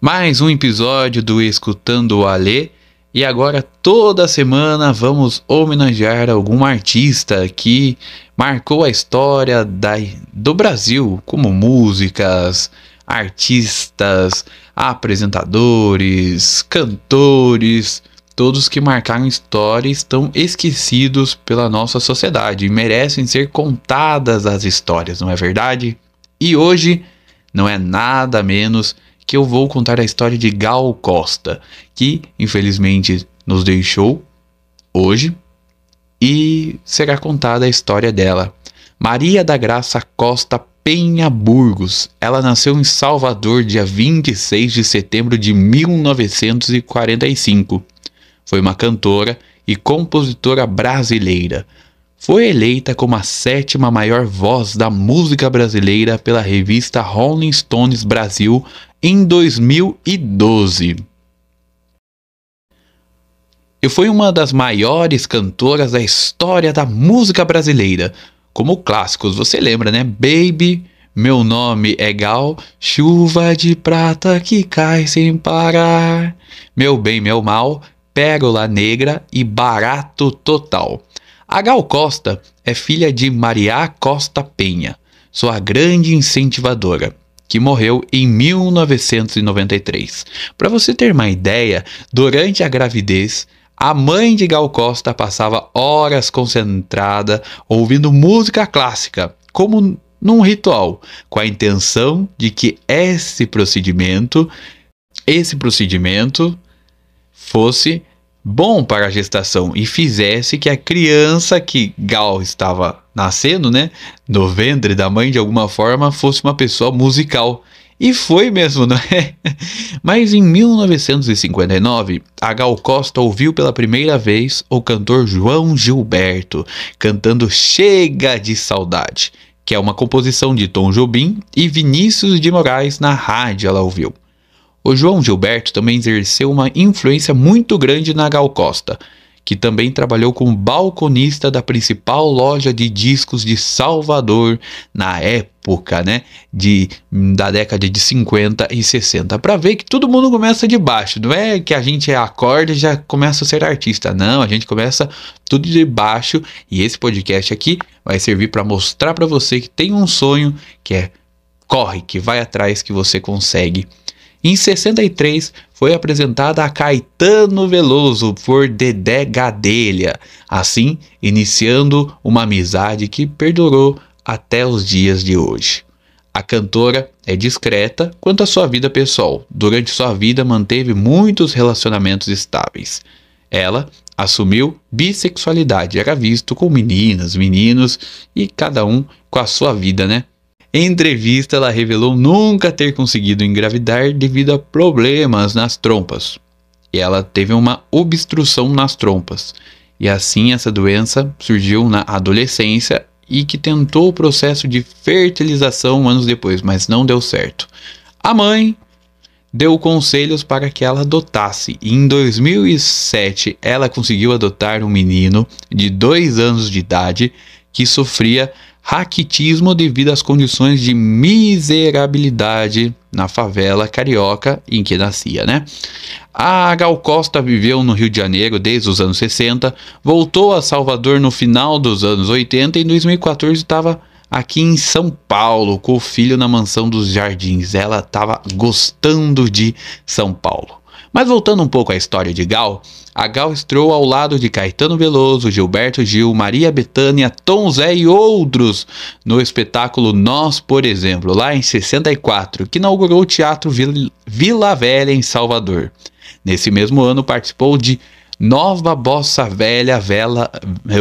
Mais um episódio do Escutando o Alê. E agora, toda semana, vamos homenagear algum artista que marcou a história da, do Brasil, como músicas, artistas, apresentadores, cantores, todos que marcaram história estão esquecidos pela nossa sociedade e merecem ser contadas as histórias, não é verdade? E hoje não é nada menos que eu vou contar a história de Gal Costa, que infelizmente nos deixou hoje e será contada a história dela. Maria da Graça Costa Penha Burgos. Ela nasceu em Salvador dia 26 de setembro de 1945. Foi uma cantora e compositora brasileira. Foi eleita como a sétima maior voz da música brasileira pela revista Rolling Stones Brasil em 2012. E foi uma das maiores cantoras da história da música brasileira. Como clássicos, você lembra, né? Baby, Meu Nome é Gal, Chuva de Prata que cai sem parar, Meu Bem, Meu Mal, Pérola Negra e Barato Total. A Gal Costa é filha de Maria Costa Penha, sua grande incentivadora que morreu em 1993. Para você ter uma ideia, durante a gravidez, a mãe de Gal Costa passava horas concentrada ouvindo música clássica, como num ritual, com a intenção de que esse procedimento, esse procedimento fosse bom para a gestação e fizesse que a criança que Gal estava nascendo, né, no ventre da mãe de alguma forma, fosse uma pessoa musical. E foi mesmo, não é? Mas em 1959, a Gal Costa ouviu pela primeira vez o cantor João Gilberto cantando Chega de Saudade, que é uma composição de Tom Jobim e Vinícius de Moraes na rádio ela ouviu. O João Gilberto também exerceu uma influência muito grande na Gal Costa, que também trabalhou como balconista da principal loja de discos de Salvador na época, né, de da década de 50 e 60. Para ver que todo mundo começa de baixo, não é que a gente acorda e já começa a ser artista, não, a gente começa tudo de baixo e esse podcast aqui vai servir para mostrar para você que tem um sonho, que é corre, que vai atrás que você consegue em 63, foi apresentada a Caetano Veloso por Dedé Gadelha, assim iniciando uma amizade que perdurou até os dias de hoje. A cantora é discreta quanto à sua vida pessoal. Durante sua vida manteve muitos relacionamentos estáveis. Ela assumiu bissexualidade, era visto com meninas, meninos e cada um com a sua vida, né? Em entrevista, ela revelou nunca ter conseguido engravidar devido a problemas nas trompas. E ela teve uma obstrução nas trompas. E assim essa doença surgiu na adolescência e que tentou o processo de fertilização anos depois, mas não deu certo. A mãe deu conselhos para que ela adotasse. E em 2007, ela conseguiu adotar um menino de dois anos de idade que sofria raquitismo devido às condições de miserabilidade na favela carioca em que nascia, né? A Gal Costa viveu no Rio de Janeiro desde os anos 60, voltou a Salvador no final dos anos 80 e em 2014 estava aqui em São Paulo com o filho na mansão dos Jardins. Ela estava gostando de São Paulo. Mas voltando um pouco à história de Gal, a Gal estreou ao lado de Caetano Veloso, Gilberto Gil, Maria Bethânia, Tom Zé e outros no espetáculo Nós, por exemplo, lá em 64, que inaugurou o Teatro Vila Velha em Salvador. Nesse mesmo ano participou de Nova Bossa Velha, Vela.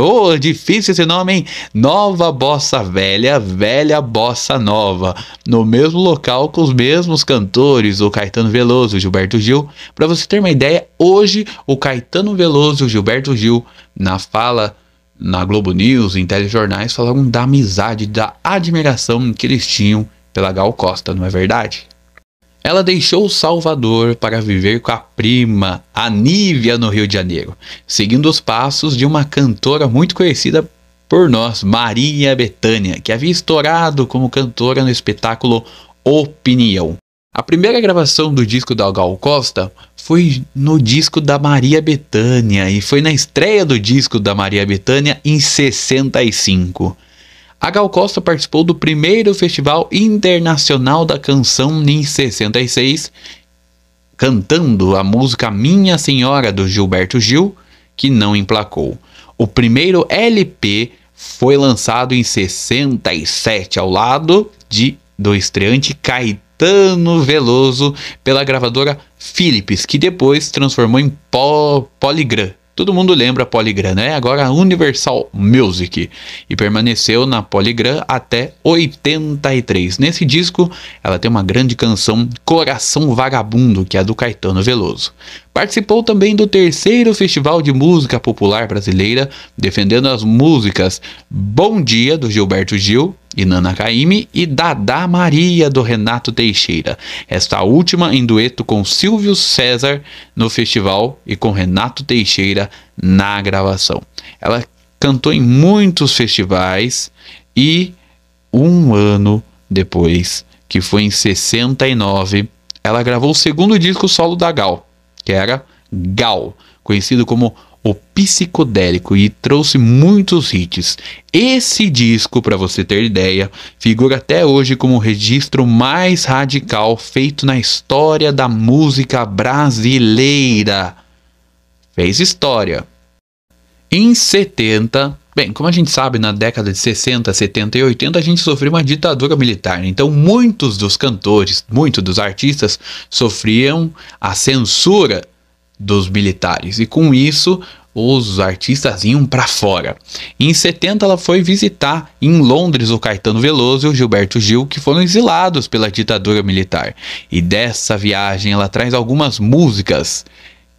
Oh, difícil esse nome, hein? Nova Bossa Velha, Velha Bossa Nova. No mesmo local com os mesmos cantores, o Caetano Veloso, o Gilberto Gil. Para você ter uma ideia, hoje o Caetano Veloso, o Gilberto Gil, na fala na Globo News, em telejornais, falaram da amizade, da admiração que eles tinham pela Gal Costa, não é verdade? Ela deixou Salvador para viver com a prima, a Nívia, no Rio de Janeiro, seguindo os passos de uma cantora muito conhecida por nós, Maria Bethânia, que havia estourado como cantora no espetáculo Opinião. A primeira gravação do disco da Gal Costa foi no disco da Maria Bethânia e foi na estreia do disco da Maria Bethânia em 65. A Gal Costa participou do primeiro Festival Internacional da Canção em 66, cantando a música Minha Senhora do Gilberto Gil, que não emplacou. O primeiro LP foi lançado em 67 ao lado de do estreante Caetano Veloso pela gravadora Philips, que depois transformou em Polygram. Todo mundo lembra Polygram, né? Agora Universal Music. E permaneceu na Polygram até 83. Nesse disco, ela tem uma grande canção, Coração Vagabundo, que é do Caetano Veloso. Participou também do terceiro Festival de Música Popular Brasileira, defendendo as músicas Bom Dia, do Gilberto Gil, e Nana Caymmi, e Dada Maria, do Renato Teixeira. Esta última em dueto com Silvio César no festival e com Renato Teixeira na gravação. Ela cantou em muitos festivais e um ano depois, que foi em 69, ela gravou o segundo disco solo da Gal que era Gal, conhecido como o psicodélico e trouxe muitos hits. Esse disco, para você ter ideia, figura até hoje como o registro mais radical feito na história da música brasileira. Fez história. Em 70, bem, como a gente sabe, na década de 60, 70 e 80 a gente sofreu uma ditadura militar. Então, muitos dos cantores, muitos dos artistas sofriam a censura dos militares. E com isso, os artistas iam para fora. Em 70 ela foi visitar em Londres o Caetano Veloso e o Gilberto Gil, que foram exilados pela ditadura militar. E dessa viagem ela traz algumas músicas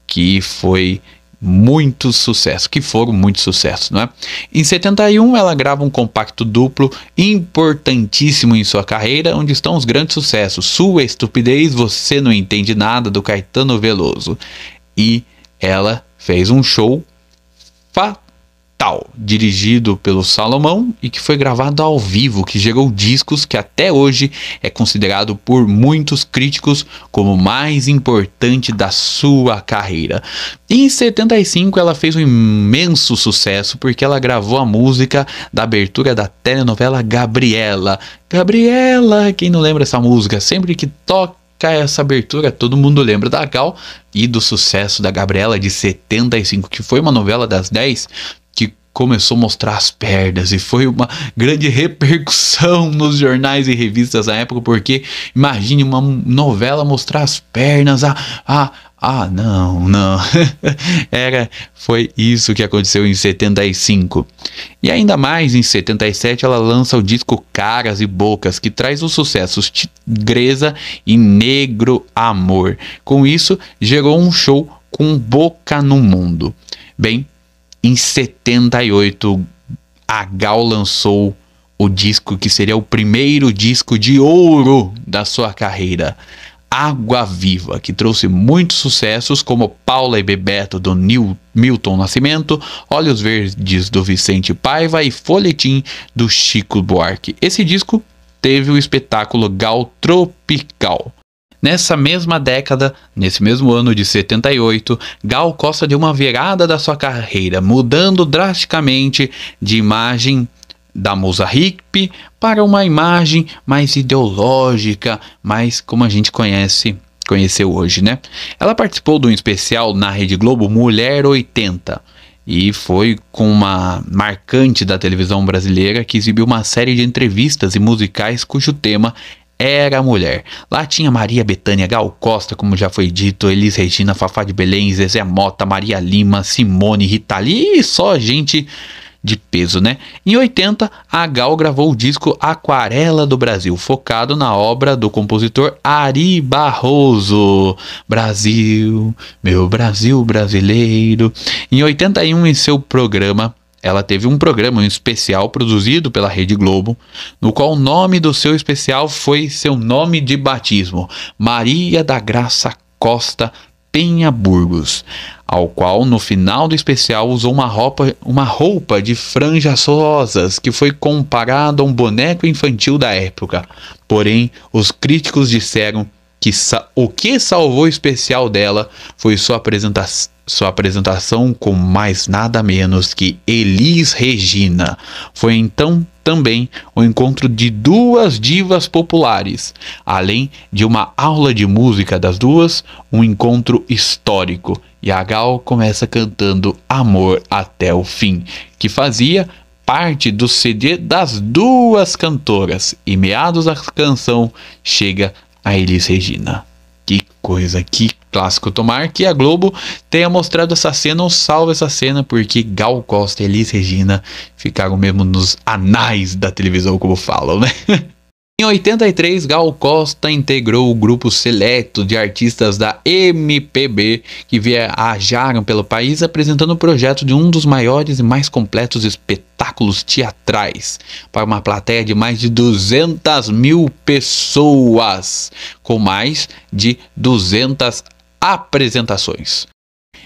que foi muito sucesso, que foram muito sucesso, não é? Em 71 ela grava um compacto duplo importantíssimo em sua carreira, onde estão os grandes sucessos: Sua Estupidez, Você Não Entende Nada do Veloso. E ela fez um show fatal Tal, dirigido pelo Salomão e que foi gravado ao vivo, que gerou discos que até hoje é considerado por muitos críticos como o mais importante da sua carreira. Em 75 ela fez um imenso sucesso porque ela gravou a música da abertura da telenovela Gabriela. Gabriela, quem não lembra essa música? Sempre que toca essa abertura, todo mundo lembra da Gal e do sucesso da Gabriela de 75, que foi uma novela das 10 começou a mostrar as pernas e foi uma grande repercussão nos jornais e revistas da época, porque imagine uma novela mostrar as pernas, ah, ah, ah, não, não. Era foi isso que aconteceu em 75. E ainda mais em 77 ela lança o disco Caras e Bocas, que traz os sucessos Tigresa e Negro Amor. Com isso, gerou um show com Boca no Mundo. Bem, em 78, a Gal lançou o disco que seria o primeiro disco de ouro da sua carreira, Água Viva, que trouxe muitos sucessos como Paula e Bebeto do Nil, Milton Nascimento, Olhos Verdes do Vicente Paiva e Folhetim do Chico Buarque. Esse disco teve o espetáculo Gal Tropical. Nessa mesma década, nesse mesmo ano de 78, Gal Costa deu uma virada da sua carreira, mudando drasticamente de imagem da hippie para uma imagem mais ideológica, mais como a gente conhece, conheceu hoje, né? Ela participou de um especial na Rede Globo Mulher 80 e foi com uma marcante da televisão brasileira que exibiu uma série de entrevistas e musicais cujo tema era mulher. Lá tinha Maria Betânia, Gal Costa, como já foi dito, Elis Regina, Fafá de Belém, Zezé Mota, Maria Lima, Simone, Rita Lee, e só gente de peso, né? Em 80, a Gal gravou o disco Aquarela do Brasil, focado na obra do compositor Ari Barroso. Brasil, meu Brasil brasileiro. Em 81, em seu programa ela teve um programa um especial produzido pela Rede Globo, no qual o nome do seu especial foi seu nome de batismo, Maria da Graça Costa Penha Burgos, ao qual no final do especial usou uma roupa, uma roupa de franjas rosas que foi comparado a um boneco infantil da época. Porém, os críticos disseram que o que salvou especial dela foi sua, apresenta sua apresentação com mais nada menos que Elis Regina. Foi então também o encontro de duas divas populares, além de uma aula de música das duas, um encontro histórico. E a Gal começa cantando Amor até o fim, que fazia parte do CD das duas cantoras. E meados da canção chega a Elis Regina. Que coisa, que clássico. Tomar que a Globo tenha mostrado essa cena ou salve essa cena, porque Gal Costa e Elis Regina ficaram mesmo nos anais da televisão, como falam, né? Em 83, Gal Costa integrou o grupo seleto de artistas da MPB que viajaram pelo país apresentando o projeto de um dos maiores e mais completos espetáculos teatrais para uma plateia de mais de 200 mil pessoas, com mais de 200 apresentações.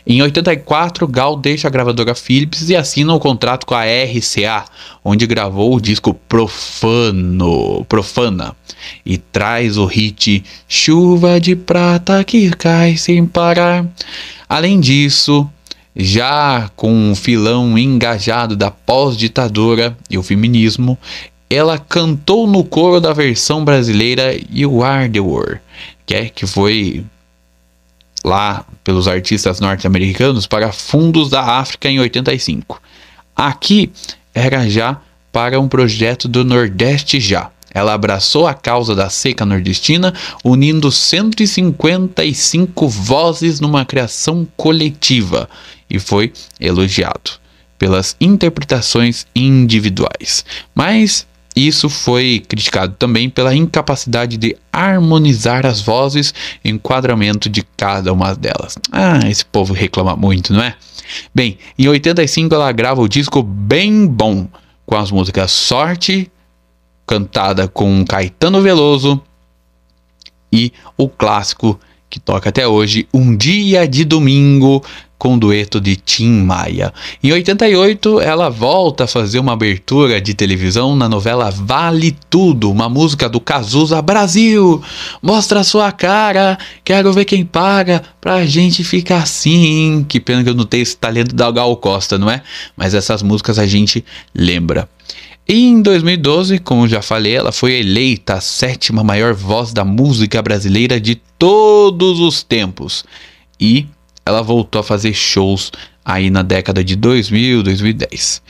Em 84, Gal deixa a gravadora Philips e assina um contrato com a RCA, onde gravou o disco Profano, Profana e traz o hit Chuva de Prata que cai sem parar. Além disso, já com um filão engajado da pós-ditadura e o feminismo, ela cantou no coro da versão brasileira You Are the World, que, é, que foi lá pelos artistas norte-americanos para fundos da África em 85. Aqui era já para um projeto do Nordeste já. Ela abraçou a causa da seca nordestina, unindo 155 vozes numa criação coletiva e foi elogiado pelas interpretações individuais. Mas isso foi criticado também pela incapacidade de harmonizar as vozes e enquadramento de cada uma delas. Ah, esse povo reclama muito, não é? Bem, em 85 ela grava o disco Bem Bom, com as músicas Sorte, cantada com Caetano Veloso, e o clássico que toca até hoje, Um Dia de Domingo, com o dueto de Tim Maia. Em 88, ela volta a fazer uma abertura de televisão na novela Vale Tudo, uma música do Cazuza Brasil. Mostra a sua cara, quero ver quem paga pra gente ficar assim. Que pena que eu não tenho esse talento da Gal Costa, não é? Mas essas músicas a gente lembra. Em 2012, como já falei, ela foi eleita a sétima maior voz da música brasileira de todos os tempos. E ela voltou a fazer shows aí na década de 2000, 2010.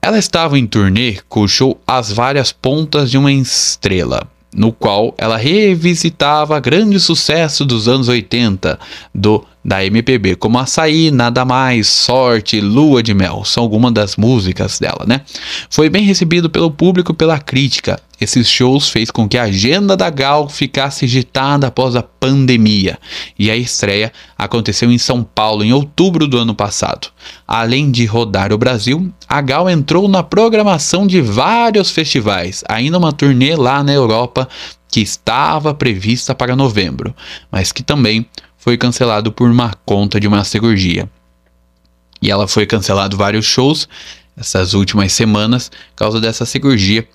Ela estava em turnê com o show As Várias Pontas de uma Estrela, no qual ela revisitava grande sucesso dos anos 80 do da MPB, como Açaí, Nada Mais, Sorte, Lua de Mel, são algumas das músicas dela, né? Foi bem recebido pelo público e pela crítica. Esses shows fez com que a agenda da Gal ficasse agitada após a pandemia, e a estreia aconteceu em São Paulo em outubro do ano passado. Além de rodar o Brasil, a Gal entrou na programação de vários festivais, ainda uma turnê lá na Europa que estava prevista para novembro, mas que também foi cancelado por uma conta de uma cirurgia. E ela foi cancelado vários shows essas últimas semanas por causa dessa cirurgia.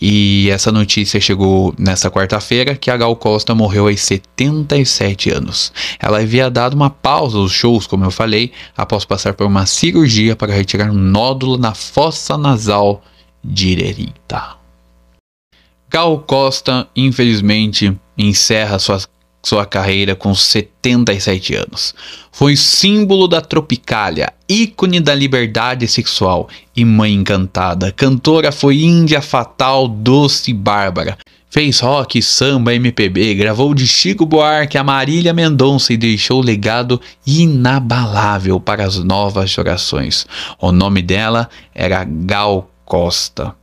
E essa notícia chegou nessa quarta-feira que a Gal Costa morreu aos 77 anos. Ela havia dado uma pausa aos shows, como eu falei, após passar por uma cirurgia para retirar um nódulo na fossa nasal direita. Gal Costa, infelizmente, encerra suas sua carreira com 77 anos. Foi símbolo da Tropicália, ícone da liberdade sexual e mãe encantada. Cantora foi índia fatal, doce bárbara. Fez rock, samba, MPB, gravou de Chico Buarque a Marília Mendonça e deixou legado inabalável para as novas gerações. O nome dela era Gal Costa.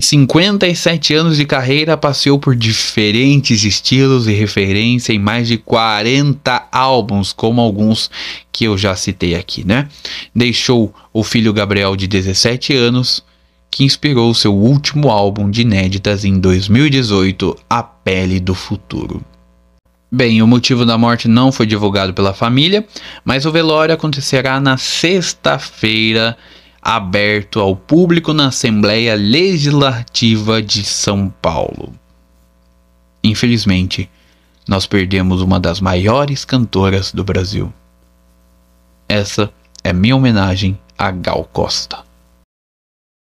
57 anos de carreira, passeou por diferentes estilos e referência em mais de 40 álbuns, como alguns que eu já citei aqui, né? Deixou o filho Gabriel de 17 anos, que inspirou seu último álbum de inéditas em 2018, A Pele do Futuro. Bem, o motivo da morte não foi divulgado pela família, mas o velório acontecerá na sexta-feira, aberto ao público na Assembleia Legislativa de São Paulo. Infelizmente, nós perdemos uma das maiores cantoras do Brasil. Essa é minha homenagem a Gal Costa.